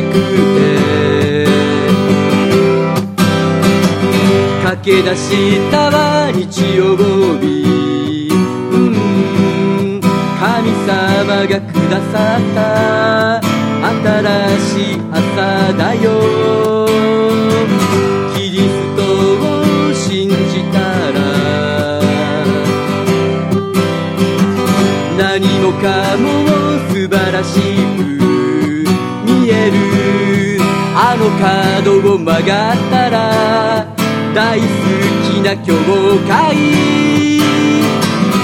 しくて駆け出したは日曜日。うん。神様がくださった。新しい朝だよ。の角を曲がったら大好きな教会。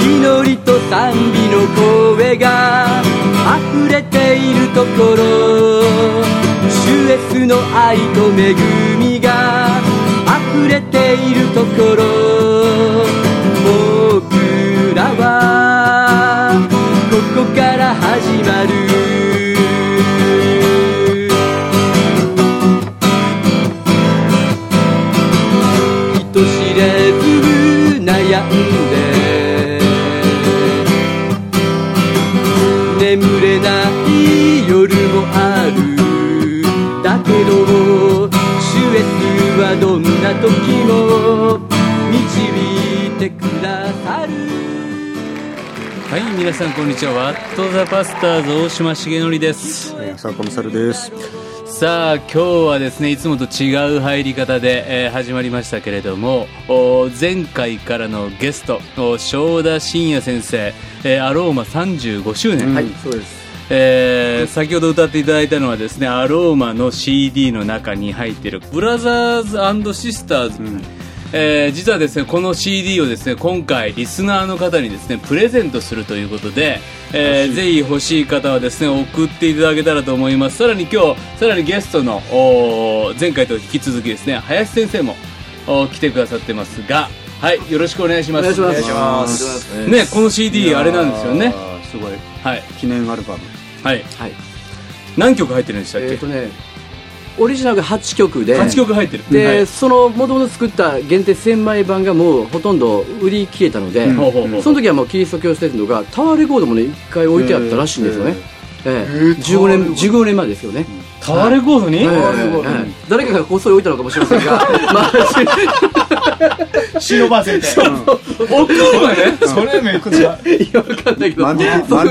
祈りと賛美の声が溢れているところ主イエスの愛と恵みが溢れているところ僕らはここから始まる皆さんこんにちは。ワット・ザ・パスターズ大島重則です。浅岡勝です。さあ今日はですねいつもと違う入り方で、えー始まりましたけれどもお前回からのゲストお正田信也先生、えーアローマ35周年、はいそうです。えー先ほど歌っていただいたのはですねアローマの CD の中に入っている「ブラザーズシスターズ」えー実はですねこの CD をですね今回リスナーの方にですねプレゼントするということで、えーぜひ欲しい方はですね送っていただけたらと思います。さらに今日さらにゲストのおー前回と引き続きですね林先生もお来てくださってますがはいよろしくお願いします。お願いします。お願いします。ねこの CD あれなんですよね。すごい。はい。記念アルバム。はい。はい。何曲入ってるんでしたっけ、えっ、とねオリジナルが8曲で。8曲入ってる。で、はい。そのもともと作った限定1000枚版がもうほとんど売り切れたので、ほうほうほう。その時はもうキリスト教施設のがタワーレコードもね一回置いてあったらしいんですよね、ええ。15年15年前ですよね、タワーレコードに、誰かがこっそり置いたのかもしれませんがまあ 忍ばせて。置くのね。それめっちゃ。いやわかんないけど。万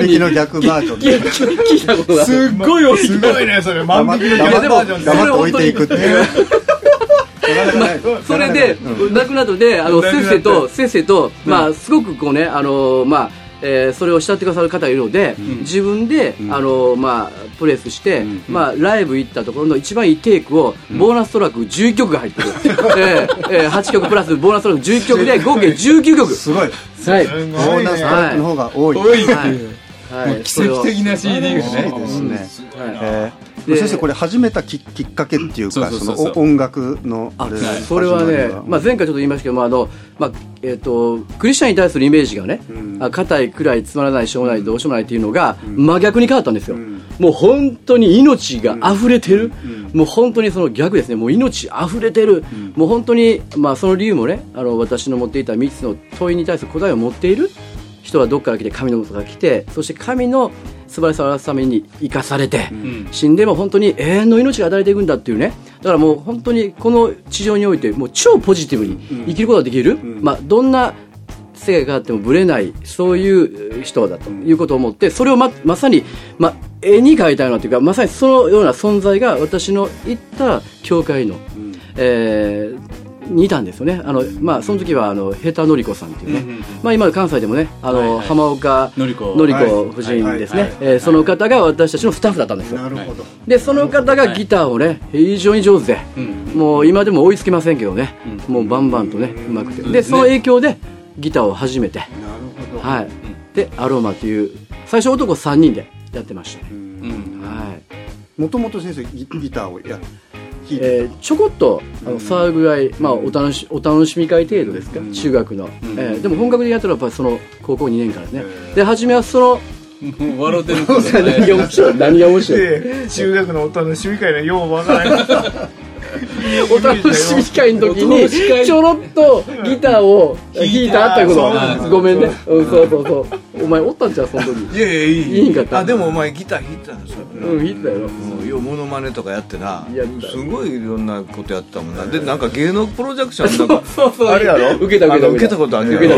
引きの逆バージョン聞いで聞いたことがあるすっごいよ、すごいね、それ。万引きの逆バージョンで。黙って置いていくっていう。それで、亡くなったので、あの、先生と、先生と、まあ、すごくこうね、あの、まあ、えーそれを慕ってくださる方がいるので、自分で、あの、まあ、プレスして、まあ、ライブ行ったところの一番いいテイクを、ボーナストラック11曲が入ってる。えーえー8曲プラスボーナストラック11曲で、合計19曲。すごいはい。すボーナストね。ラックの方が多い多いっていう、はい。はい。奇跡的な CD がね。ですね。え先生これ始めたききっかけっていうかそのお音楽のあれそれはね、まあ、前回ちょっと言いましたけど、まああのまあえー、とクリスチャンに対するイメージがね、あ硬い、暗い、つまらない、しょうもない、どうしようもないっていうのが、真逆に変わったんですよ、もう本当に命が溢れてる、もう本当にその逆ですね、もう命溢れてる、もう本当に、まあ、その理由もね、あの私の持っていた3つの問いに対する答えを持っている。人はどっから来て神の元から来てそして神の素晴らしさを表すために生かされて、死んでも本当に永遠の命が与えていくんだっていうね。だからもう本当にこの地上においてもう超ポジティブに生きることができる、まあ、どんな世界が変わってもぶれないそういう人だということを思ってそれをままさに、まあ、絵に描いたようなというかまさにそのような存在が私の行った教会の、えーにいたんですよね、あのまあ、その時はあのヘタのりこさんっていうね、まあ、今、関西でもね、あのはいはい。浜岡のりこのりこ夫人ですね、はいはいえーその方が私たちのスタッフだったんですよ。なるほど。でその方がギターをね非常に上手で、もう今でも追いつけませんけどね、もうバンバンとねうまくて。でその影響でギターを始めて、なるほど。はい、でアロマという最初男3人でやってましたね、うんはい。もともと先生ギギターをやえーちょこっとあの触るぐらい、まあ、お楽しお楽しみ会程度ですか、中学の、えーでも本格的にやったのはやっぱりその高校2年からね、で初めはその 笑ってる 面白い？何が面白い？で中学のお楽しみ会のようわからない。お楽しみ会の時にちょろっとギターを弾いたと。いうことごめんね、うん、そうそうそう。お前おったんちゃうその時。いやいやいい。いいんかった？あでもお前ギター弾いてたんですよ。うん弾いてたやろ。もうようモノマネとかやってな。すごいいろんなことやったもんな。でなんか芸能プロジェクションなんかそうそう。あれやろ？受けた受けた受けた。ことあるやろ？受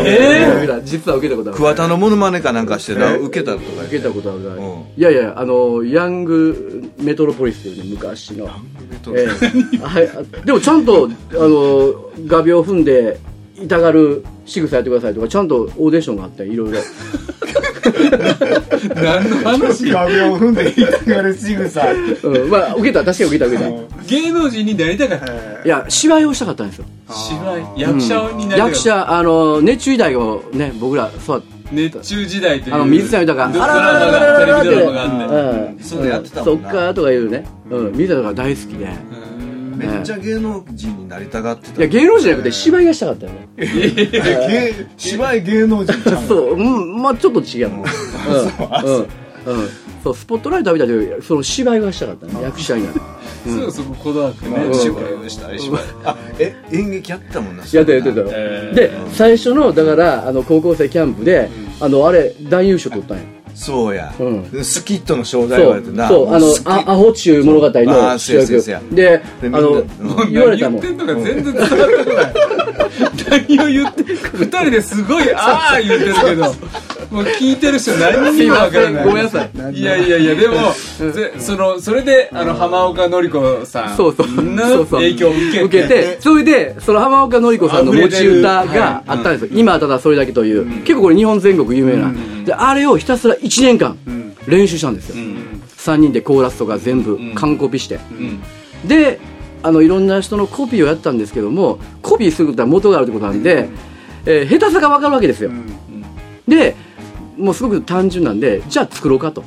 けた実は受けたことある。桑田のモノマネかなんかしてな？受けたとか。受けたことあるいやいやあのヤングメトロポリスというね昔のええ。はい。あでもちゃんとあの画鋲踏んで痛がる仕草やってくださいとかちゃんとオーディションがあっていろいろ。何の話？壁を踏んで痛がる仕草。うん。まあ受けた確かに受けた受けたい芸能人になりたかった。や芝居をしたかったんですよ。芝居？役者になりたかった。役者あの熱中時代をね僕らそう熱中時代という。あの水谷豊ドラマがテレビドラマがあって。うん。そうやってたそもんな。っかとか言うね。うん。水谷豊大好きで。めっちゃ芸能人になりたがってた。いや芸能人じゃなくて芝居がしたかったよね。芸芝居芸能人ちゃんそう、うん、まあちょっと違う。うん、うん、うん。そう、スポットライト浴びたという、その芝居がしたかったね、役者になる。そうそここだわってねうん。芝居をしたり芝居あえ演劇やったもんなやったやってたで、最初の、だから、あの、高校生キャンプで、あの、あれ、男優賞取ったんや。そうや、うん。スキットの正題そう言われてな、そう、あのアホっちゅう物語あのー主役。で、あでの 言われたもん。何言って。んのか全然伝わってこない。何を言って二人ですごいああ言ってるけど もう聞いてる人何にもわからない。ごめんなさい。いやいやいやでもぜそのそれであの浜岡のり子さんそうそう。そうの影響を受けて。受けて、それで、その浜岡のり子さんの持ち歌があったんですよ。今はただそれだけという。結構これ日本全国有名な。で、あれをひたすら1年間練習したんですよ。3人でコーラスとか全部完コピして。うん。で、あの、いろんな人のコピーをやったんですけども、コピーすることは元があるってことなんで、えー下手さがわかるわけですよ。で、もうすごく単純なんで、じゃあ作ろうかと。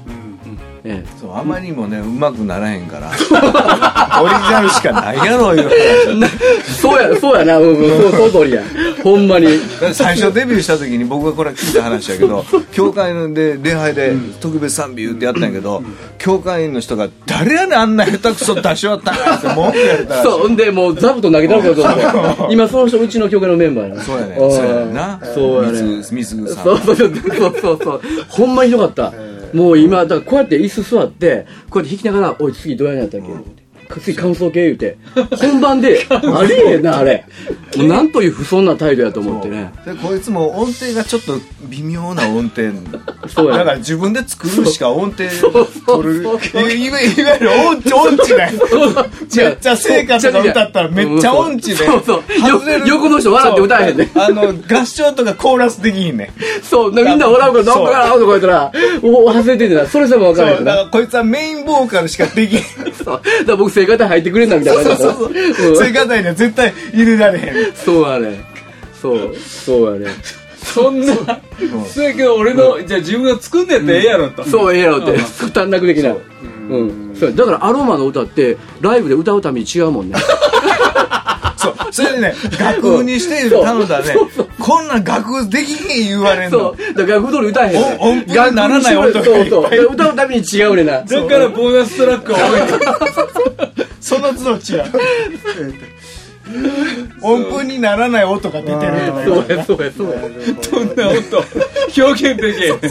ええそうあまりにもねうまくならへんから オリジナルしかないやろいう話そうや、そうやな、うん、うんそう、その通りや。ほんまに。最初デビューした時に僕がこれ聞いた話やけど 教会で礼拝で特別賛美言ってやったんやけど教会員の人が「誰やねんあんな下手くそ出し終わったんや」って文句やれたらそう、んで、もう座布団投げたのかと。今その人、うちの教会のメンバーやな。そうやねんそうやねんなそうやねみつみすぐさんそうそうそうそうそうそう。ほんまひどかった。もう今、だからこうやって椅子座って、こうやって弾きながら、おい、次どうやんやったっけ次感想系言うて、本番で、ありえへんな、あれ。もうなんという不遜な態度やと思ってね。でこいつも音程がちょっと微妙な音程。そうや。だから自分で作るしか音程。取るいわいわゆる音痴音痴ないめっちゃ聖歌とか歌ったらめっちゃ音痴で。そうそう。横の人笑って歌えへんね。あの合唱とかコーラスできひんねん。そう、みんな笑うから、なんかなとか言ったら、お外れてんねんな。それさえも分からへんな。そう。だからこいつはメインボーカルしかできへん。そう。だから僕、聖歌隊入ってくれんな、みたいなそううんそう聖歌隊には絶対入れられへんそうやね。そう、そうやね。そんなそうやけど俺のじゃあ自分が作んねやったらええやろとそう、ええやろって。短絡的な。うん。そうだから、アロマの歌って、ライブで歌うために違うもんね。そう。それでね楽譜にして頼んだらね。こんなん楽譜できへん言われんそのう。だから、普通に歌えへんね。お音符にならない音がそうそう。いっぱいで歌うために違うねんな。だからボーナストラックを置いてその都度違う。音符にならない音が出てるとかそうや、そうや、そうや。そんな音。表現できへん分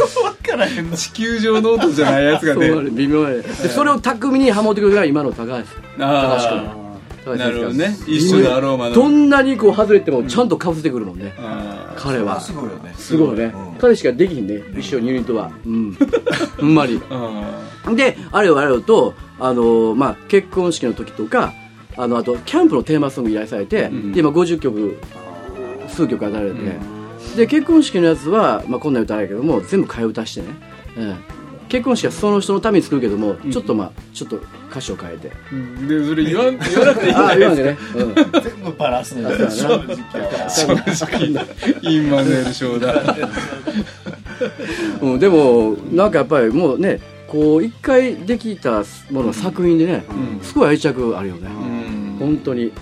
からへんの。地球上の音じゃないやつがね。微妙や。それを巧みにハモってくれるのが今の高橋。あ高橋あなるほどね一緒のアローマのどんなにこう外れてもちゃんとかぶせてくるもんね。あ彼は。すごいよねすごいね。彼しかできひんね。一緒にユニットは。うん。ほんまに。あで、あれよあれよと、あのまあ、結婚式の時とか、あの、あと、キャンプのテーマソング依頼されて、んで、今50曲、数曲与えられて、で、結婚式のやつは、まあ、こんな歌やけども、全部替え歌してね。うん結婚式はその人のために作るけども、ちょっとまあ、ちょっと歌詞を変えて。ーでそれ言わん 言わなくていい。んああ、だよ言わんでね。うん。全部バラすのそう。やな正直インマヌエル賞だうん、でもなんかやっぱりもうねこう一回できたものの作品でね、うん。すごい愛着あるよね、うん。本当に。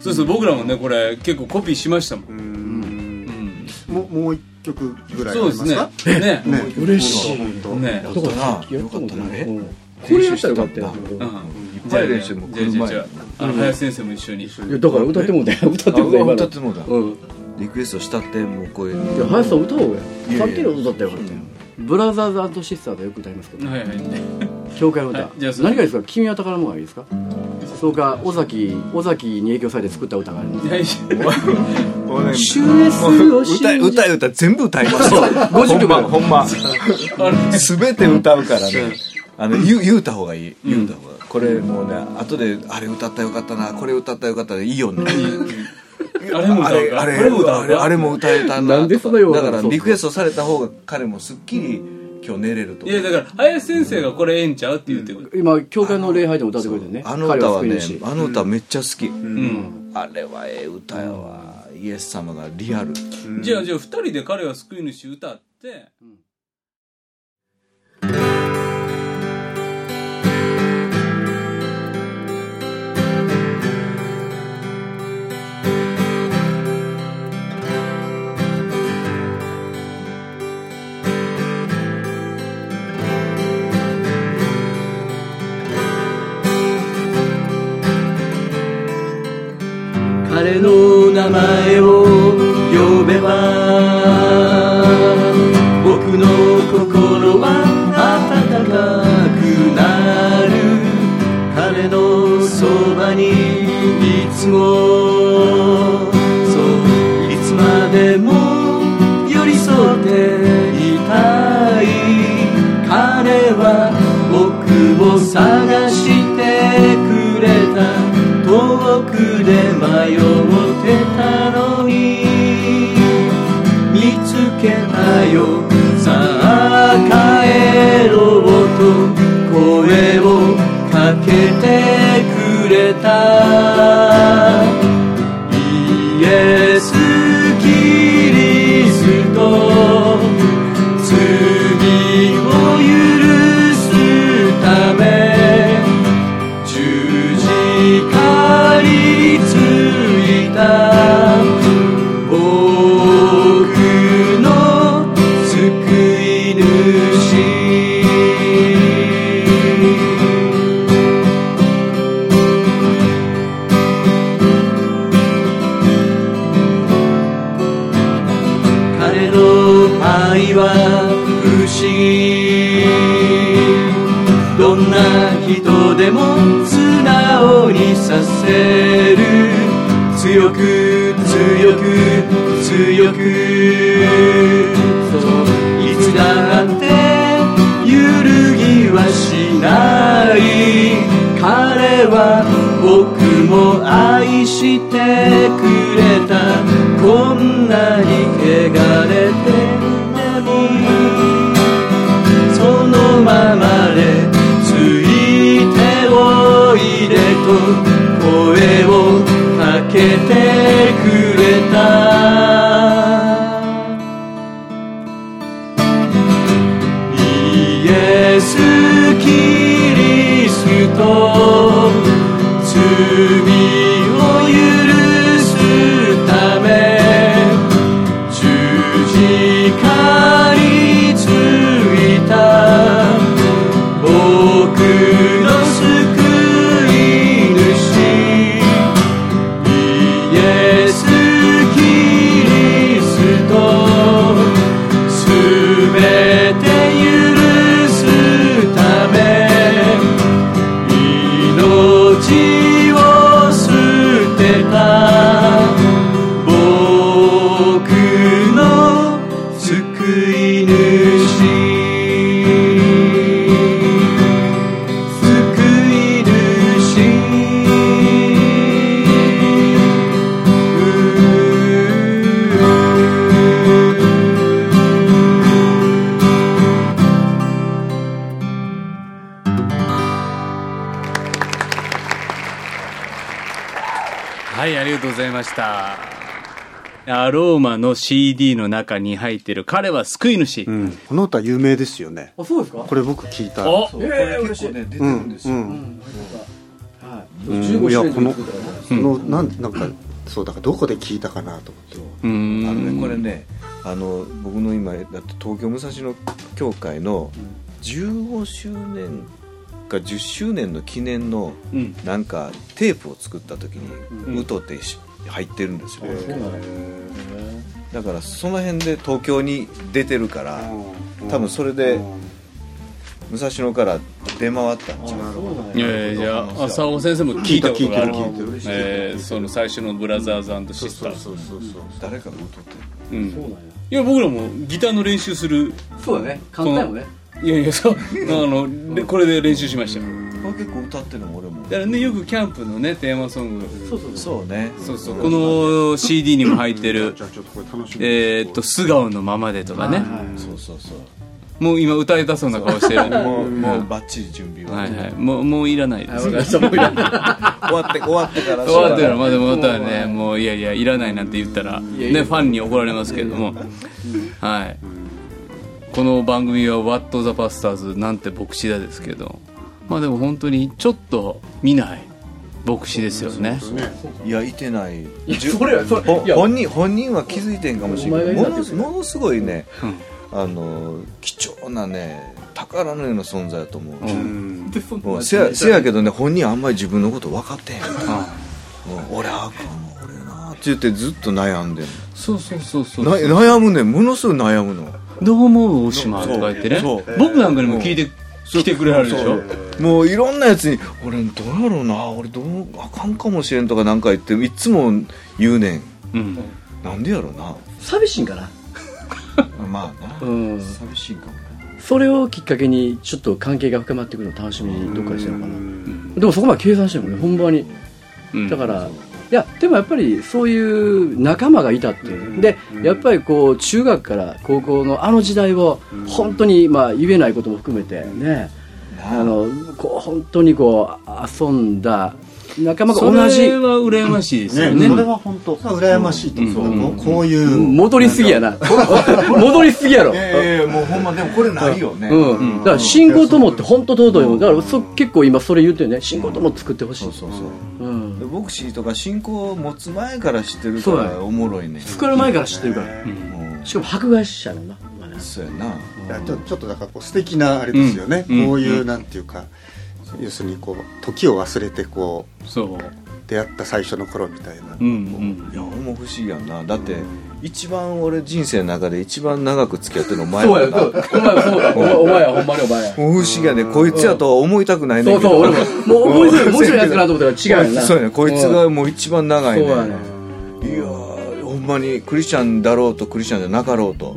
そうそう僕らもねこれ結構コピーしましたもん。うん。もうもう一曲ぐらいあそうですね。りますかね。ね。嬉しい。本当ね。やったな。やったことないよかったね。うん。これやったらよかった。よ、うん。ぱい練習も来る前あの林先生も一緒に。いやだから歌ってもうたよ。歌ってあもうたよ歌ってもうた。うん。いリクエストしたってもうこういう。や林さん歌おうやさっきの歌ったらよかったよブラザーズシスターズはよく歌いますけど、はいはい。教会の歌、何がいいですか？君は宝物がいいですか？そうか尾崎尾崎に影響されて作った歌がある。ん。ですもうね歌い歌い歌い全部歌いますよ。50曲ほんまほんま。全て歌うからね。あの言う言うた方がいい。言うた方が。これもうね後であれ歌ったらよかったな。これ歌ったらよかったらいいよね。あれも歌うか。あれあれあれも歌えたなんでそんなようだからリクエストされた方が彼もすっきり今日寝れるといやだから林先生がこれええんちゃうって言ってくる。今教会の礼拝でも歌ってくれてるねあの歌はねあの歌めっちゃ好き、うん。あれはええ歌やわ、イエス様がリアル、じゃあじゃあ二人で彼は救い主歌って彼の名前を呼べば僕の心は温かくなる。彼のそばにいつもそういつまでも寄り添っていたい。彼は僕を探してくれた。奥で迷ってたのに。見つけたよ。さあ帰ろうと声をかけてくれた。くれた。こんなに汚れてでもそのままでついておいでと声をかけて。はいありがとうございました。アローマの CD の中に入ってる彼は救い主、うん。この歌有名ですよね。あそうですか？これ僕聞いた。おええ嬉しい、ね出てるうんんですよ、うんはい、うん15いや周年この作ったからそのなんなんかそうだからどこで聞いたかなと思って。うーん。あのねこれねあの僕の今だって東京武蔵野教会の15周年か10周年の記念のうん。なんかテープを作った時にうん「うと」ってし入ってるんですよ、だだからその辺で東京に出てるから、多分それで武蔵野から出回ったんちゃう？いやいやじゃあ浅尾先生も聞いたことがある。聞いてる聞いてる。えーその最初のブラザーズシスター。ズそうそうそう誰かが歌ってうん。そうなんや。いや僕らもギターの練習する。そうだね。簡単やもんねいやいやそうあの でこれで練習しました。よるあ結構歌ってるのも俺も。だからねよくキャンプのねテーマソング。そうそうそう。ね。そうそう。この CD にも入ってる えーっと素顔のままでとかね。そうそうそう。もう今歌いたそうな顔してる。もうもうバッチリ準備は。はいはい。もうもういらないです。終わって終わってから。終わってるまでもったらねもういやいやいらないなんて言ったらねファンに怒られますけれども。はいこの番組は「What the Bastards なんて牧師だ」ですけどまあでも本当にちょっと見ない牧師ですよね。いやいてない。それはそれ本人本人は気づいてんかもしれない。ものものすごいね、あの貴重なね宝のような存在だと思う、もうせやせやけどね本人あんまり自分のこと分かってへん。うん。俺あかん俺なって言ってずっと悩んでんそうそうそうそう悩むねものすごい悩むのどう思う？大島とか言ってね。僕なんかにも聞いて来てくれはるでしょ？もういろんなやつに「俺どうやろうな？俺どうあかんかもしれん」とかなんか言っていつも言うねん。うん。なんでやろうな？寂しいんかな？まあな、うん。寂しいかもな。それをきっかけにちょっと関係が深まってくるのを楽しみにどっかでしてるのかな。でもそこまで計算してるもんね本番に。うん。だからいやでもやっぱりそういう仲間がいたっていう。でやっぱりこう中学から高校のあの時代を本当にまあ言えないことも含めてね。あのこう本当にこう遊んだ仲間がそ同じ。れは羨ましいですよね。ねそれは本当。羨ましいと。思うこういう。戻りすぎやな。戻りすぎやろ。いやいやもうほんまでもこれないよね、うん、だから信仰友って本当尊いもん。だからそ結構今それ言ってるね。信仰友作ってほしい。そうそうそう。うん。でボクシーとか信仰を持つ前から知ってるからおもろいね。作る前から知ってるから。うん。しかも迫害者やもんなそうやな。いやちょちょっとだからこう素敵なあれですよね、うん。こういうなんていうか、要するにこう時を忘れてこうそう。出会った最初の頃みたいな、うんうん。いや。俺も不思議やんな。だって一番俺人生の中で一番長く付き合ってるのお前そうややなそう。お前そうだ。お前お前や。ほんまにお前や。不思議やねこいつやとは思いたくないねんそうそう俺も。もう面白い面白いやつかなと思ったら違うよな。そうやね。こいつがもう一番長いねそうやねいやーほんまにクリスチャンだろうとクリスチャンじゃなかろうと。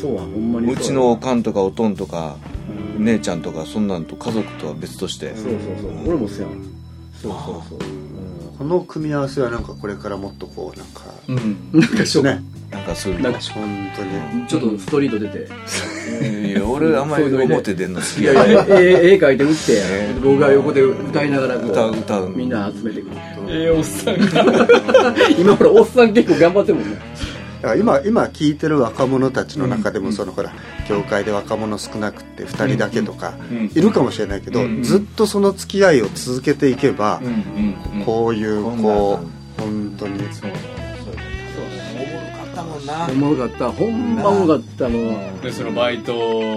そうはほんまにうちのおかんとかおとんとか姉ちゃんとかそんなんと家族とは別として。そうそうそう。俺もそうやん。そうそうそうこの組み合わせはなんかこれからもっとこうなんか、うん。なんかしょねなんかそういうの。なんか本当に。ちょっとストリート出ていや俺あんまり表出んの好きいややいや絵絵描いて打って僕が横で歌いながら歌う歌う。みんな集めてくる。ええおっさんが。今ほらおっさん結構頑張ってるもんねだから今今聞いてる若者たちの中でもそのほら教会で若者少なくて2人だけとかいるかもしれないけどずっとその付き合いを続けていけばこういうこう本当におもろかった。ほんまおもろかったもう。でそのバイト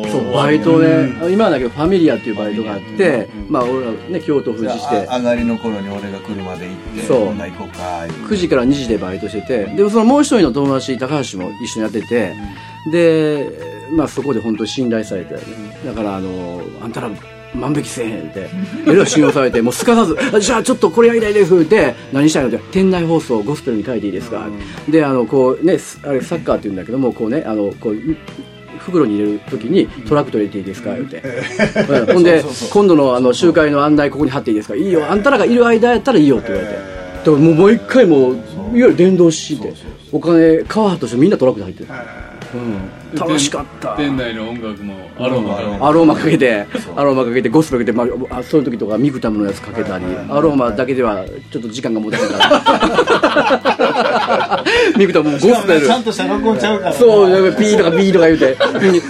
そうバイトね今はだけどファミリアっていうバイトがあってまあ俺らね京都府あ司して。上がりの頃に俺が車で行ってそう。こんな行こうか言う9時から2時でバイトしててでそのもう一人の友達高橋も一緒にやっててでまあそこで本当に信頼されて、だからあのあんたら万引きせえへんって。えらい信用されてもうすかさずあじゃあちょっとこれやりたいですって。何したいのって。店内放送ゴスペルに書いていいですか、であのこうねすあれサッカーって言うんだけどもこうねあのこう袋に入れるときにトラックと入れていいですか言って、うん。ほんで今度のあの集会の案内ここに貼っていいですか。いいよ。あんたらがいる間やったらいいよって言われて。だからもうもう一回もういわゆる電動してお金川としてみんなトラックで入ってる、うん、楽しかった。店内の音楽もアロマ。がアローマかけてアローマかけてゴスペルかけて、まあ、あそういう時とかミクタムのやつかけたりアローマだけではちょっと時間が持たないから。ミクタムもゴスペルちゃんとした録音ちゃうから。そう、なんかピーとかビーとか言うて。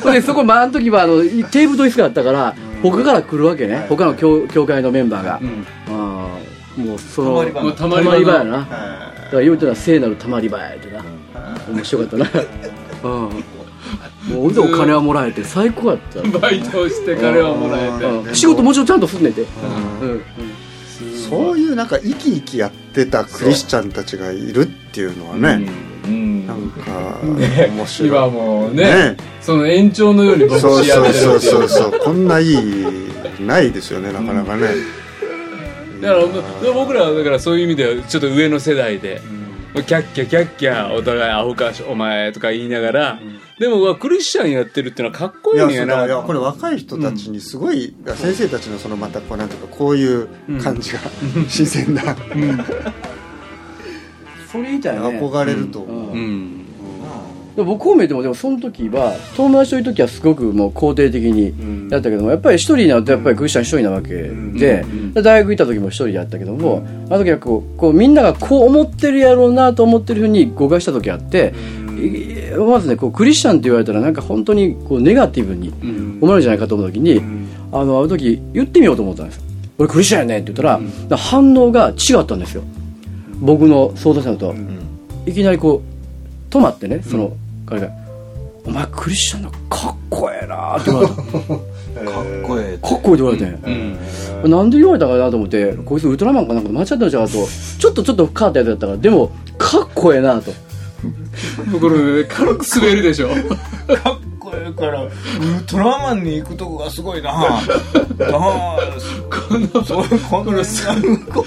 う んで、そこ、まあ、あの時は、あの、テーブルと椅子があったから、他から来るわけね。他の教教会のメンバーが。ああもう、その、たまり場やの。な。だから言うてたら聖なるたまり場やってな。面白かったな。うん。もう、お金はもらえて、最高やった。バイトをして金はもらえて。うん。仕事もちろんちゃんとすんねんて。うん。そういうなんか生き生きやってたクリスチャンたちがいるっていうのはね、うん。なんか面白い。今もうねね。その延長のように牧そう師やってるそうそうそうそう。こんないいないですよねなかなかね、だから僕らはだからそういう意味ではちょっと上の世代で、キャッキャキャッキャお互いアホかお前とか言いながら、でもうわクリスチャンやってるってのはかっこいいんやなだか。らいやこれ若い人たちにすごい、先生たちのそのまたこうなんていうかこういう感じが新鮮な、それみたいな、ね、憧れると思う、うん。でも僕こう見えてもでもその時は友達といる時はすごくもう肯定的にやったけどもやっぱり一人になるとやっぱりクリスチャン一人なわけでで大学行った時も一人やったけどもあの時はこうこうみんながこう思ってるやろうなと思ってるふうに誤解した時あっていまずねこうクリスチャンって言われたらなんか本当にこうネガティブに思われるんじゃないかと思った時にあのあの時言ってみようと思ったんです。俺クリスチャンやねんって言ったら反応が違ったんですよ。僕の想像したのと。いきなりこう止まってねその彼が「お前クリスチャンだかっこええな」って言われた。かかっこええっこいいって言われて、なんで言われたかなと思ってこいつウルトラマンかなんか間違ってんじゃんとちょっとちょっと変わったやつだったからでもかっこええなと。これ軽く滑るでしょ。かっこええからウルトラマンに行くとこがすごいなああこのそうこのこ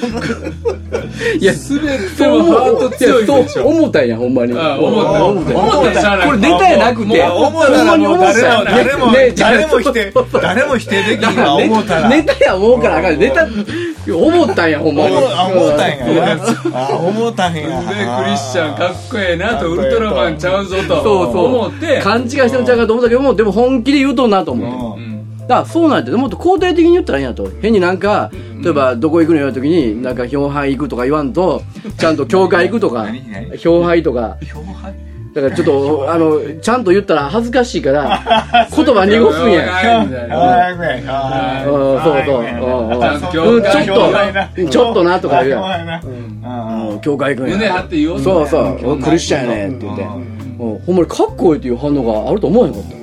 いや滑ってもハート強いでしょ。思ったんやほんまに。あ思った思ったいこれネタやなくて。もう思った誰も誰もね誰も否定誰も否定できんわ。思ったら。ネタや思うからあかんネタ思ったんやほんまに思たんや思ったんやでクリスチャンかっこええなとウルトラマンちゃうぞとそうそう思って勘違いしてるんちゃうかと思ったけどもでも本気で言うとんなと思ってうんだそうなんて。もっと肯定的に言ったらいいんやと。変になんか例えばどこ行くの言われた時になんか票拝行くとか言わんとちゃんと教会行くとか何 何？票拝とか。だからちょっとあのちゃんと言ったら恥ずかしいから 言葉濁すんやそうそうちょっとちょっとなとか言うやん。教会行くんや。胸張って言おうそうそう。俺クリスチャンやねんって言って。うん。ほんまにかっこいいっていう反応があると思わへんかった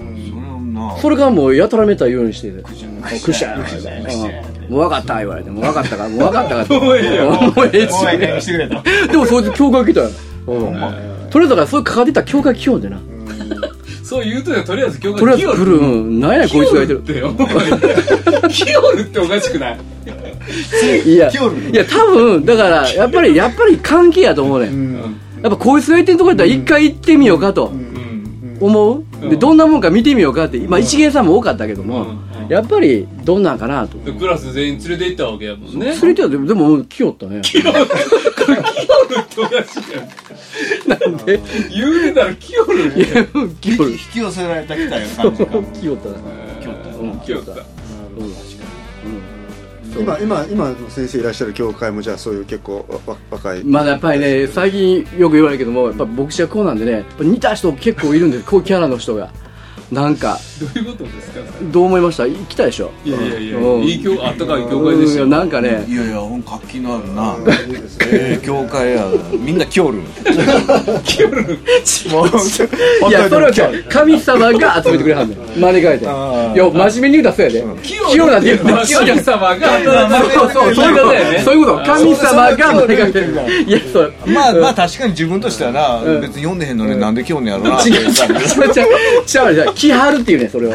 それがもうやたらめったら言うようにしてて。クリスチャンうんもう分かった言われて。もう分かったか。らもう分かったからもうええよもうええしてくれと。でもそいつ教会来たよ。うんとりあえずだからそういう関わってたら教会来ようでな。そう言うとねとりあえず教会とりあえず来る。うん。何やこいつがいてる。ってよキヨルっておかしくない。いや。いや多分だからやっぱりやっぱり関係やと思うねん。やっぱこいつがいてるとこやったら一回行ってみようかと思う？でどんなもんか見てみようかってまあ一元さんも多かったけどもやっぱりどんなんかなと。でクラス全員連れて行ったわけやもんね。それではでもでも来よったね。キヨルっておかしいやんなんで言うてたらキヨルいや来よる引き寄せられたきたよ感じが来よったな。うんキヨルだ今今今の先生いらっしゃる教会もじゃあそういう結構わ若い。まだやっぱりね最近よく言われるけどもやっぱ牧師はこうなんでね似た人結構いるんですこういうキャラの人が。なんかどういうことですか？どう思いました？行きたいでしょ？いやいやいやうん。いい教あったかい教会でしたよ。うんなんかね。いやいや活気のあるな。ええ教会やみんな来おる。もういやそれは神様が集めてくれはんねん。招かれて。いや真面目に言うたらそうやで。清なんて言うたら清神様がそうそうそう。いうこと。だよね。そういうこと。神様が招かれてるいやそう。まあまあ確かに自分としてはな、別に読んでへんのになんで来おんねやろなって違う違う違う違う違う来はるっていうねそれを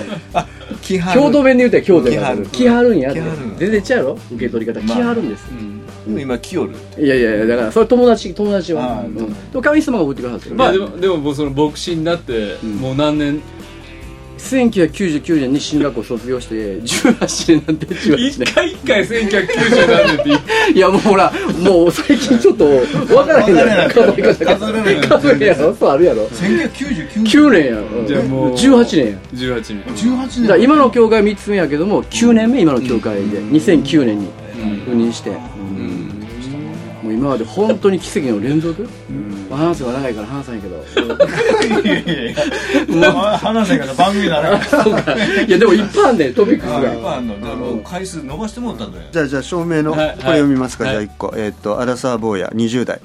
来はる。京都弁で言うたら京都やる。来はるんやって。全然違うやろ受け取り方。来はるんです。今来おるいやいやいやだからそれ友達友達は。うんでも神様が送ってくださってるまあでもでもその牧師になってもう何年1999年に進学校卒業して18年なんで18年一回一回1990何年って いやもうほらもう最近ちょっと分からへんやろ。数え方数えられない数えやろ。そうあるやろ。1999 9年。やろ。じゃあもう18年や。18年。18だから今の教会3つ目やけども9年目今の教会で2009年に赴任して、もう今まで本当に奇跡の連続、まあ話すが長いから話さんやけど。いやいやいや。話せから番組ならそうか。いやでもいっぱいあんねんトピックスあがやっぱあんのでも回数伸ばしてもらったんだよじゃあじゃあ証明のこはい。れ読みますか、はい。じゃあ1個、えーっとアラサー坊や20代。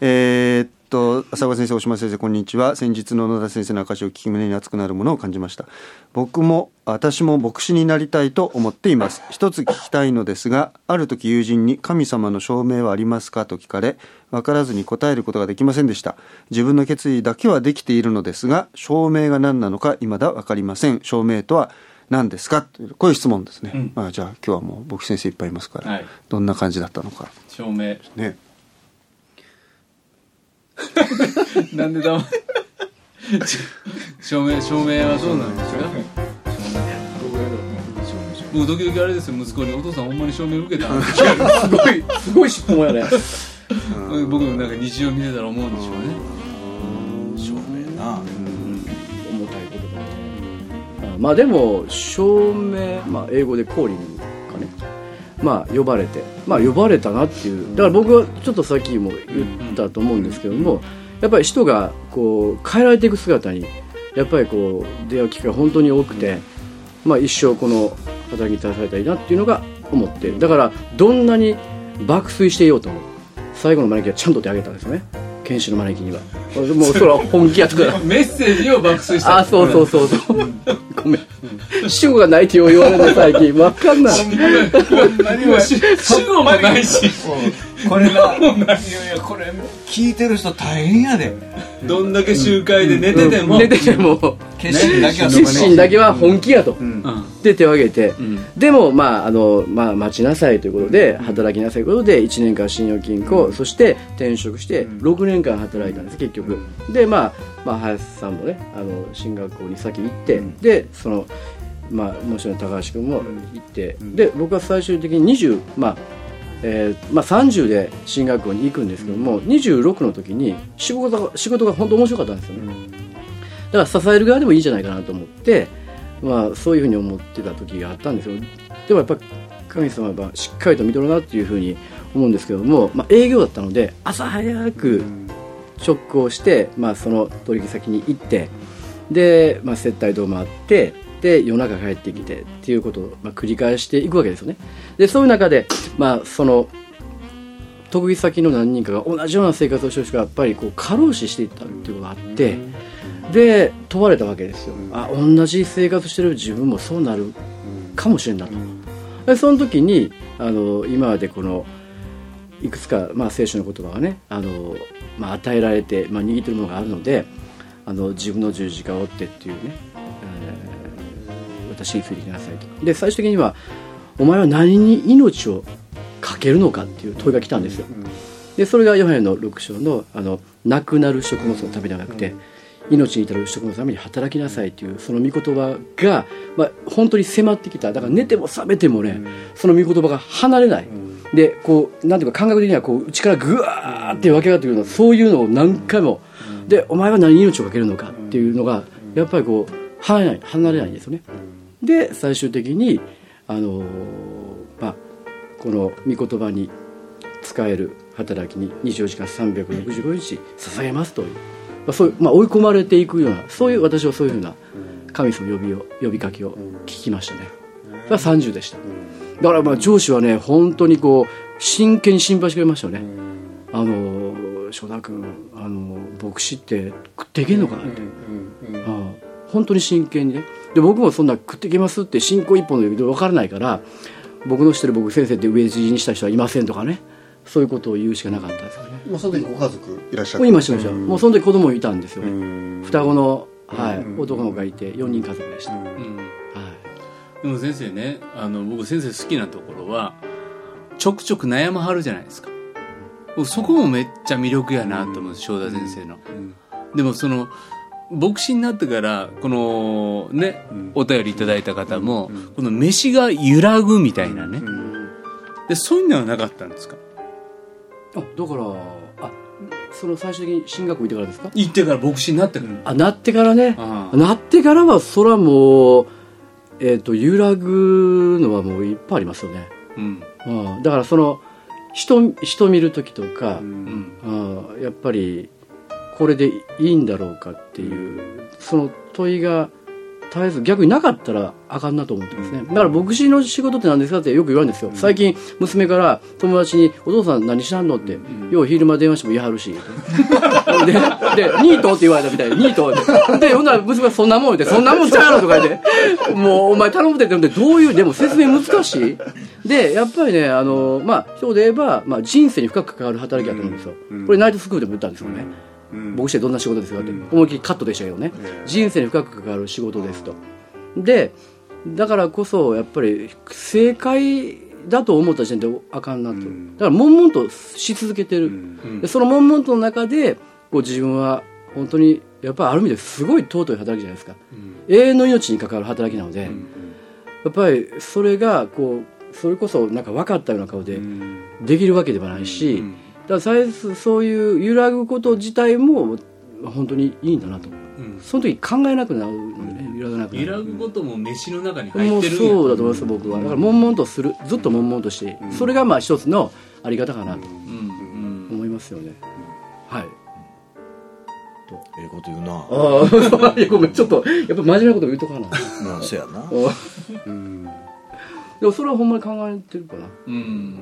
えーっとと、浅川先生、大島先生、こんにちは。先日の野田先生の証を聞き胸に熱くなるものを感じました。僕も、私も牧師になりたいと思っています。一つ聞きたいのですが、ある時友人に神様の証明はありますかと聞かれ、分からずに答えることができませんでした。自分の決意だけはできているのですが、証明が何なのか未だ分かりません。証明とは何ですか？というこういう質問ですね。まあ、じゃあ今日はもう牧師先生いっぱいいますから、はいどんな感じだったのか。証明ね。なんでだ 証明証明はどうなんですかもう時々あれですよ息子に「お父さんほんまに証明受けた? 」すごいすごい質問やね。僕もなんか日常見てたら思うんでしょうね。証明な。重たいことだね。あまあでも証明、まあ、英語でコーリングまあ呼ばれて。まあ呼ばれたなっていう。だから僕はちょっとさっきも言ったと思うんですけどもやっぱり人がこう変えられていく姿にやっぱりこう出会う機会が本当に多くて、まあ、一生この働きにされたらいいなっていうのが思ってだからどんなに爆睡していようとも最後の招きはちゃんと手あげたんですよね。研修の招きには。もうそれは本気やったから。メッセージを爆睡した。あ、そうそうそうそう。ごめん。主語がないって言われるの最近。わかんない。何もし主語もないし。これがいやいやこれ聞いてる人大変やで。どんだけ集会で寝てても、寝てても、決心だけは決心だけは本気やと。うん。で手を挙げて、ん。でも、まあ、あの、まあ、待ちなさいということで、働きなさいということで、1年間信用金庫、そして転職して、6年間働いたんです、結局。で、まあ、まあ、林さんもね、あの、進学校に先行って、で、その、まあ、もちろん高橋君も行って、で、僕は最終的に20、まあ、えーまあ、30で進学校に行くんですけども、26の時に仕事が仕事が本当面白かったんですよね、だから支える側でもいいんじゃないかなと思って、まあ、そういうふうに思ってた時があったんですよ。でもやっぱ神様はしっかりと見とるなっていうふうに思うんですけども、まあ、営業だったので朝早く直行して、まあ、その取引先に行ってで、まあ、接待堂回ってで夜中帰ってきてっていうことを、まあ、繰り返していくわけですよね。でそういう中で、まあ、その得意先の何人かが同じような生活をしてる人がやっぱりこう過労死していったっていうことがあってで問われたわけですよ、あ同じ生活してる自分もそうなるかもしれんなと、でその時にあの今までこのいくつか、まあ、聖書の言葉がねあの、まあ、与えられて、まあ、握ってるものがあるのであの自分の十字架を追ってっていうね、えー私についてきなさいと。で最終的にはお前は何に命をかけるのかっていう問いが来たんですよ、でそれがヨハネの6章のあの亡くなる食物のためではなくて、命に至る食物のために働きなさいというその御言葉が、まあ、本当に迫ってきた。だから寝ても覚めてもね、その御言葉が離れない、でこうなんていうか感覚的にはこう内からぐわーって湧き上がってくるようなそういうのを何回も、でお前は何に命をかけるのかっていうのがやっぱりこう離れない離れないんですよね、で最終的にあのーまあこの御言葉に使える働きに24時間365日捧げますという、まあ、そういう、まあ、追い込まれていくようなそういう私はそういうふうな神様の呼びを呼びかけを聞きましたね。それは30でしただからまあ上司はね本当にこう真剣に心配してくれましたよね。あの翔太君あの牧師って食っていけんのかなって、ああ本当に真剣にね。で僕もそんな食っていけますって信仰一本の指で分からないから僕の知ってる僕先生って飢え死にした人はいませんとかね。そういうことを言うしかなかったですよね。もうその時ご家族いらっしゃもういましたいましたもうその時子供いたんですようねん。双子の、はい、男の子がいて4人家族でした、はい、うんでも先生ねあの僕先生好きなところはちょくちょく悩まはるじゃないですか。僕そこもめっちゃ魅力やなと思う正田先生の、でもその牧師になってからこのね、お便りいただいた方も、この飯が揺らぐみたいなね、でそういうのはなかったんですか？あだからあその最終的に進学校行ってからですか？行ってから牧師になってから、あなってからね。なってからはそれはもうえっ、と揺らぐのはもういっぱいありますよね、うん。うん、だからその人人見る時とか、うん。あやっぱりこれでいいんだろうかっていうその問いが絶えず逆になかったらあかんなと思ってますね。だから牧師の仕事って何ですかってよく言われるんですよ、最近娘から友達に「お父さん何しはんの?」って「よう昼間電話しても言いはるし」でで「ニート?」って言われたみたいで「ニート?」って。でほんなら娘が「そんなもん」って「そんなもんちゃうやろ」とか言って「もうお前頼むって」ってどういうでも説明難しい。でやっぱりねあのまあ今日で言えば、まあ、人生に深く関わる働きだと思うんですよ、これナイトスクールでも言ったんですよね、牧師でどんな仕事ですかって、思いっきりカットでしたけどね、人生に深く関わる仕事ですと。でだからこそやっぱり正解だと思った時点であかんなと、だから悶々とし続けてる、でその悶々との中でこう自分は本当にやっぱりある意味ですごい尊い働きじゃないですか、永遠の命に関わる働きなので、やっぱりそれがこうそれこそなんか分かったような顔でできるわけではないし、だから最初そういう揺らぐこと自体も本当にいいんだなと、その時考えなくなるのでね揺らがなくなる。揺らぐことも飯の中に入ってるそうだと思います僕は。だから悶々とする。ずっと悶々として、それがまあ一つのあり方かなとうん。思いますよね、はい。ええこと言うな。ああ いやごめんちょっとやっぱ真面目なこと言うとかな。まあそやな。でもそれはほんまに考えてるかな。うんうん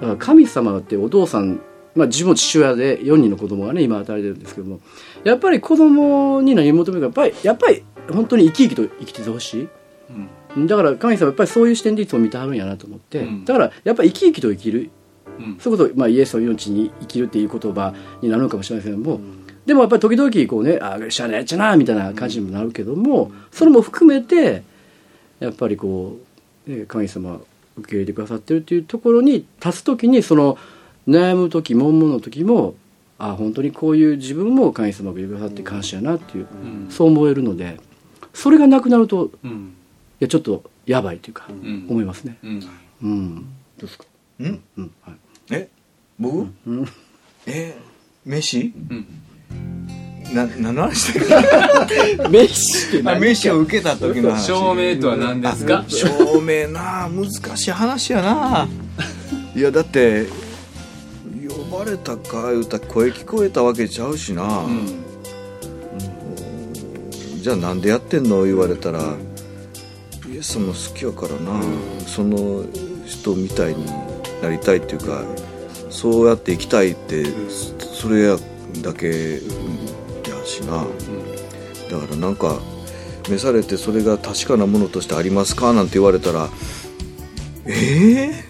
だから神様ってお父さん、まあ、自分も父親で4人の子供がね今与えてるんですけどもやっぱり子供に何を求めるかやっぱりやっぱり本当に生き生きと生きててほしい、だから神様はやっぱりそういう視点でいつも見てはるんやなと思って、うん。だからやっぱり生き生きと生きる、うん。そういうこと、まあ、イエスの命に生きるっていう言葉になるのかもしれませんけども、でもやっぱり時々こうねああしゃあないやっちゃなみたいな感じにもなるけどもそれも含めてやっぱりこう、ね、神様受け入れてくださってるっていうところに立つ時にその悩む時悶々の時もあ本当にこういう自分も神様が受け入れてくださって感謝やなっていう、うん。そう思えるのでそれがなくなるというん。やちょっとやばいというか、ん。思いますね。うん。うん、どうですか、うん？うんはい。え？僕？うん。え？飯？うんな何の話だっけ？メッシってあ飯を受けた時の話。証明とは何ですか？証明なあ難しい話やな。いやだって呼ばれたか言うたら声聞こえたわけちゃうしな、うん。じゃあなんでやってんの？言われたらイエス様好きやからな、その人みたいになりたいっていうかそうやって生きたいって、それやだけやしな、だからなんか召されてそれが確かなものとしてありますかなんて言われたらええ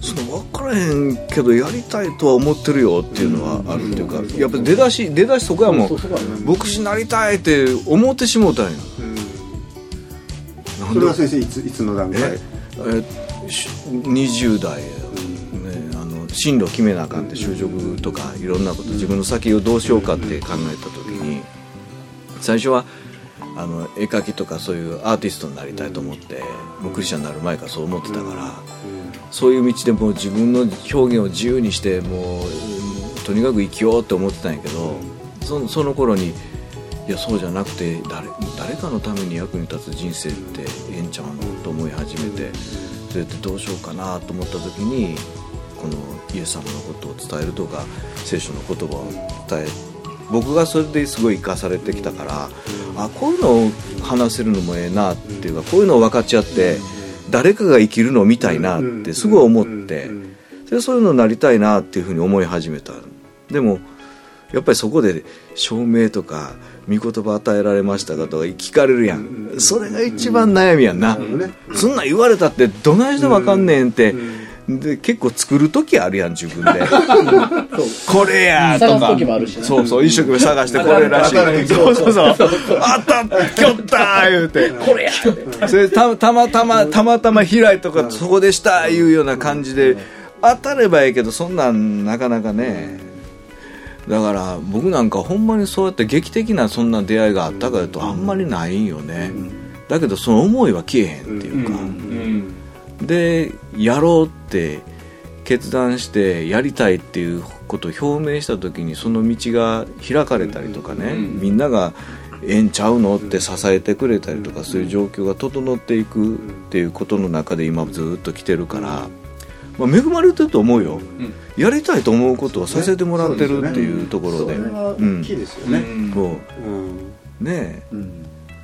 その分からへんけどやりたいとは思ってるよっていうのはあるっていうかやっぱ出だし出だしそこやもん。牧師になりたいって思ってしもうたんやなんでそれは先生いついつの段階ええし20代、進路決めなあかんって就職とかいろんなこと自分の先をどうしようかって考えた時に最初はあの絵描きとかそういうアーティストになりたいと思ってもうクリスチャンになる前からそう思ってたからそういう道でもう自分の表現を自由にしてもうとにかく生きようって思ってたんやけどそその頃にいやそうじゃなくて誰誰かのために役に立つ人生ってええんちゃうのと思い始めてそれってどうしようかなと思った時にこのイエス様のことを伝えるとか聖書の言葉を伝え僕がそれですごい生かされてきたからあこういうのを話せるのもええなっていうかこういうのを分かち合って誰かが生きるのを見たいなってすごい思ってでそういうのになりたいなっていうふうに思い始めた。でもやっぱりそこで証明とか御言葉与えられましたかとか聞かれるやん。それが一番悩みやんな。そんなん言われたってどないしてわかんねんってで結構作る時あるやん自分で。これやとか。ね。そうそう一生懸命探してこれらしい。そうそうそう。あったきょった言うて。これやそれたたまたまたまたま開いとかそこでしたいうような感じで当たればいいけどそんなんなかなかね。だから僕なんかほんまにそうやって劇的なそんな出会いがあったかとあんまりないんよね。だけどその思いは消えへんっていうか。うんでやろうって決断してやりたいっていうことを表明した時にその道が開かれたりとかね、うんみんなが「ええんちゃうの?」って支えてくれたりとかそういう状況が整っていくっていうことの中で今ずっと来てるから、まあ、恵まれてると思うよ、うん。やりたいと思うことをさせてもらってるっていうところで。それはうん。大きいですよね、うん。そう。うん。ねえ。うん。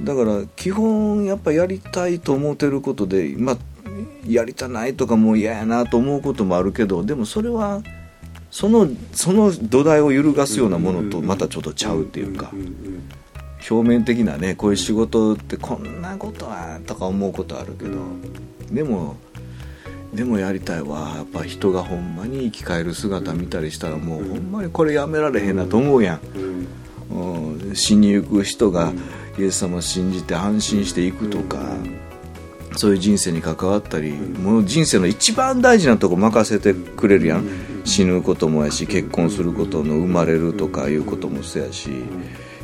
だから基本やっぱやりたいと思ってることでまあやりたないとかもう嫌やなと思うこともあるけどでもそれはそのその土台を揺るがすようなものとまたちょっとちゃうっていうか。表面的なねこういう仕事ってこんなことはとか思うことあるけどでもでもやりたいわ。やっぱ人がほんまに生き返る姿見たりしたらもうほんまにこれやめられへんなと思うやん、うん、死にゆく人がイエス様を信じて安心していくとか、そういう人生に関わったり、もう人生の一番大事なとこ任せてくれるやん、死ぬこともやし結婚することの生まれるとかいうこともそうやし、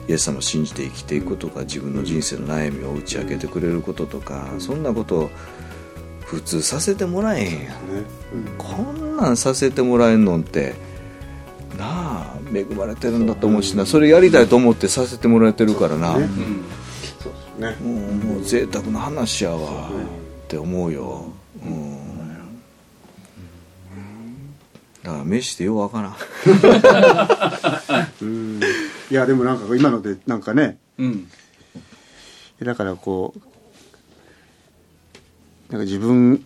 イエス様を信じて生きていくことか自分の人生の悩みを打ち明けてくれることとか、そんなことを普通させてもらえへんやん、こんなんさせてもらえんのってなあ恵まれてるんだと思うしな。それやりたいと思ってさせてもらえてるからな、そうですねもうもう贅沢な話やわって思うよ、うん、だから飯ってようわからん。うん。いやでもなんか今のでなんかね。うん。だからこうなんか自分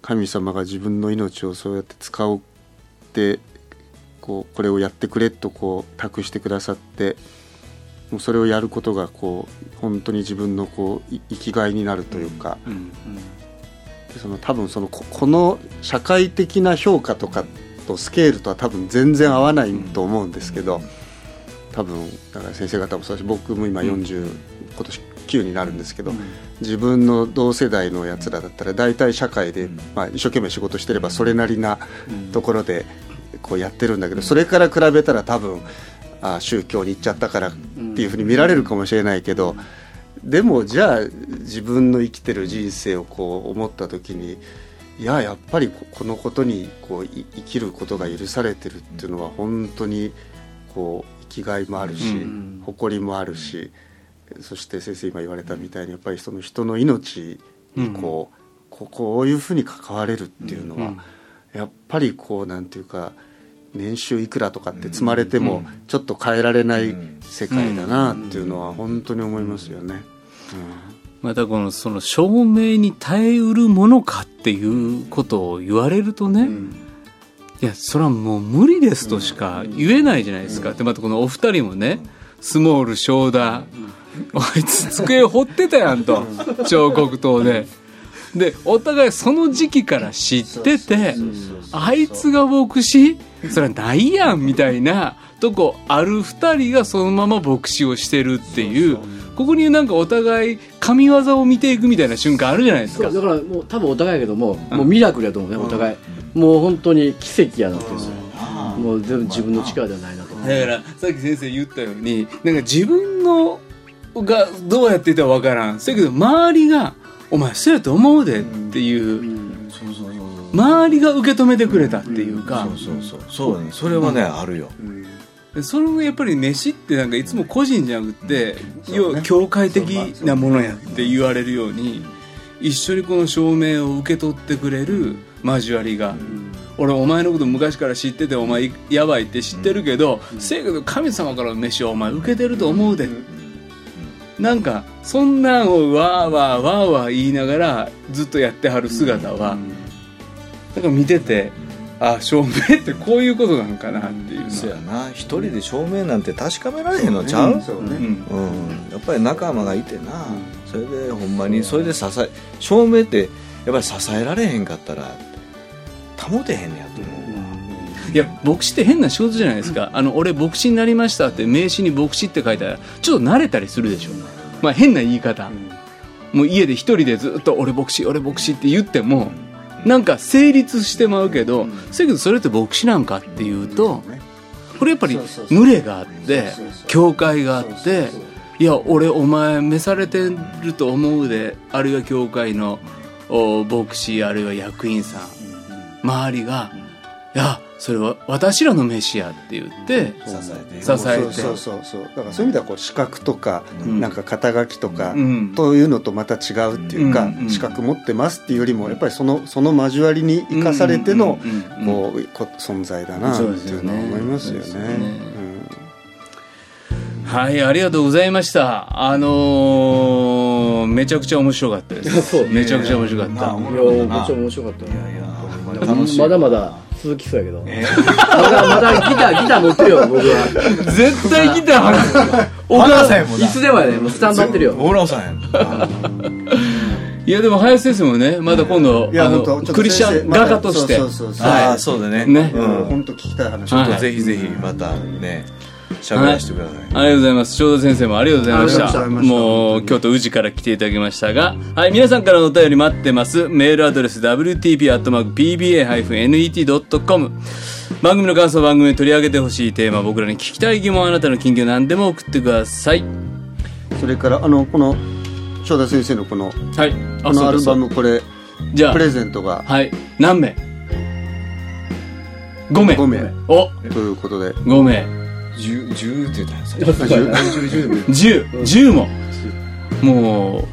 神様が自分の命をそうやって使おうってこうこれをやってくれとこう託してくださってもうそれをやることがこう本当に自分のこうい生きがいになるというか、うんその多分そのここの社会的な評価とかとスケールとは多分全然合わないと思うんですけど、多分だから先生方もそうだし僕も今40、今年9になるんですけど、自分の同世代のやつらだったら大体社会で、まあ、一生懸命仕事してればそれなりなところでこうやってるんだけどそれから比べたら多分あ宗教に行っちゃったからっていうふうに見られるかもしれないけど。でもじゃあ自分の生きてる人生をこう思った時にいややっぱりここのことにこうい生きることが許されてるっていうのは本当にこう生きがいもあるし、うん誇りもあるし、そして先生今言われたみたいにやっぱりその人の命にこう、ここういうふうに関われるっていうのは、やっぱりこうなんていうか年収いくらとかって積まれてもちょっと変えられない世界だなっていうのは本当に思いますよね。またこのその証明に耐えうるものかっていうことを言われるとね、いやそれはもう無理ですとしか言えないじゃないですか、でまたこのお二人もねスモール正田、あいつ机掘ってたやんと彫刻刀で。でお互いその時期から知っててあいつが牧師それはないやんみたいなとこある二人がそのまま牧師をしてるっていうここになんかお互い神業を見ていくみたいな瞬間あるじゃないですか。だからもう多分お互いやけども、もうミラクルやと思うねお互い、もう本当に奇跡やなってるんもう全部自分の力ではないなと。思うだからさっき先生言ったようになんか自分のがどうやっていたら分からん。せやけど周りが「お前そうやと思うで」っていう周りが受け止めてくれたっていうか、そうそうそう。そうね。それはね、あるよ。でそれもやっぱり飯ってなんかいつも個人じゃなくて、要は教会的なものやって言われるように一緒にこの証明を受け取ってくれる交わりが、俺お前のこと昔から知っててお前やばいって知ってるけど、せやけど神様からの飯をお前受けてると思うで、なんかそんなんをわーわーわーわー言いながらずっとやってはる姿は、なんか見ててあ証明ってこういうことなんかなっていうそうやな。一人で証明なんて確かめられへんのちゃう、そうね、うん。うん、やっぱり仲間がいてな、それでほんまにそれで支え証明ってやっぱり支えられへんかったら保てへんねやと思う、いや牧師って変な仕事じゃないですか、あの俺牧師になりましたって名刺に牧師って書いたらちょっと慣れたりするでしょ、まあ、変な言い方、もう家で一人でずっと俺牧師俺牧師って言ってもなんか成立してまうけど、せやけどそれって牧師なんかっていうとこれやっぱり群れがあって教会があっていや俺お前召されてると思うであるいは教会のお牧師あるいは役員さん周りが「いやそれは私らの飯や」って言って支えて支えて。そうそうそうだからそういう意味ではこう資格とか、ん。なんか肩書きとか、うん。というのとまた違うっていうか、うんうん資格持ってますっていうよりもやっぱりそのその交わりに生かされての、こうこ存在だなっていうのは思いますよね。はい、ありがとうございました。あのー、めちゃくちゃ面白かったです。そうめちゃくちゃ面白かった。いやーもちろん面白かったよいや楽しいまだまだ続きそうやけど、まだまだギターギター持ってるよ僕は。絶対ギター話す。花さんやもんいなつでもやねもうスタンドってるよ。さんやん。いや、でも林先生もね、まだ今度、あのクリスチャン画家として、そうそうそうそう。ああそうだね。ね。うん。本当聞きたい話。ちょっとはい。ぜひぜひまたね喋らせてください、ありがとうございます。正田先生もありがとうございました。うございましたもう、京都宇治から来ていただきましたが、はい、皆さんからのお便り待ってます。メールアドレス、wtp.pba-net.com。番組の感想、番組に取り上げてほしいテーマ、僕らに聞きたい疑問、あなたの近況何でも送ってください。それからあのこの正田先生のこのはい。このアルバムこれだじゃあプ、レゼントがはい。何名 ?5 名。5名おということで5名。10, 10って言ったんですか10、10も。も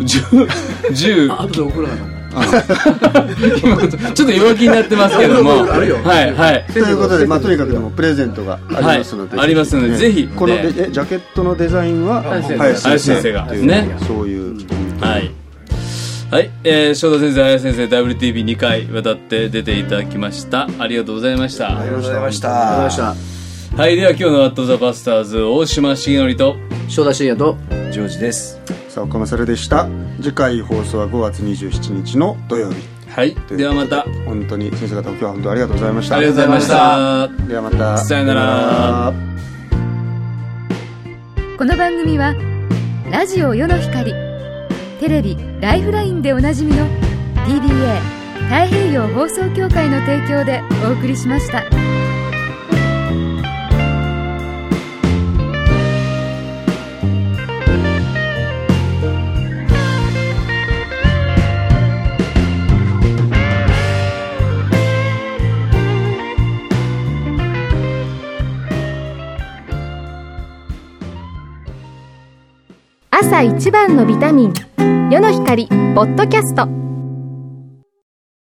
う、10、10、あとで送らな。かっちょっと弱気になってますけども。はい、はい。ということで、まあ、とにかくでもプレゼントがありますので、はいありますのでね。ぜひこのジャケットのデザインは林先生。が。ね。そういう、はい。はい、えー、正田先生、林先生、WTV2 回渡って出ていただきました。ありがとうございました。ありがとうございました。たありがとうございましはい、では今日のワットザバスターズ、大島重則と、た正田信也とジョージです。さあ岡勝でした。次回放送は5月27日の土曜日。はい、ではまた、本当に先生方今日は本当ありがとうございました。ありがとうございました。ではまた。さよなら。この番組はラジオ世の光テレビ「ライフライン」でおなじみの TBA 太平洋放送協会の提供でお送りしました。朝一番のビタミン。世の光ポッドキャスト。